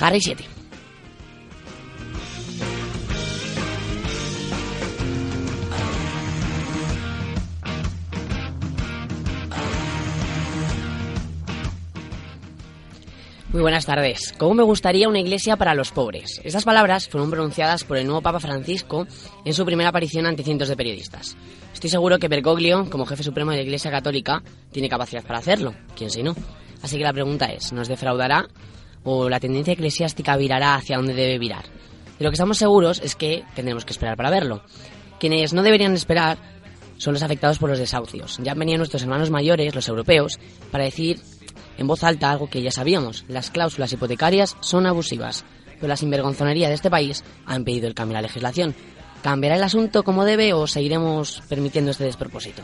Harry 7. Muy buenas tardes. ¿Cómo me gustaría una iglesia para los pobres? Estas palabras fueron pronunciadas por el nuevo Papa Francisco en su primera aparición ante cientos de periodistas. Estoy seguro que Bergoglio, como jefe supremo de la Iglesia Católica, tiene capacidad para hacerlo. ¿Quién si no? Así que la pregunta es, ¿nos defraudará o la tendencia eclesiástica virará hacia donde debe virar? De lo que estamos seguros es que tendremos que esperar para verlo. Quienes no deberían esperar son los afectados por los desahucios. Ya han venido nuestros hermanos mayores, los europeos, para decir en voz alta algo que ya sabíamos. Las cláusulas hipotecarias son abusivas, pero la sinvergonzonería de este país ha impedido el cambio en la legislación. ¿Cambiará el asunto como debe o seguiremos permitiendo este despropósito?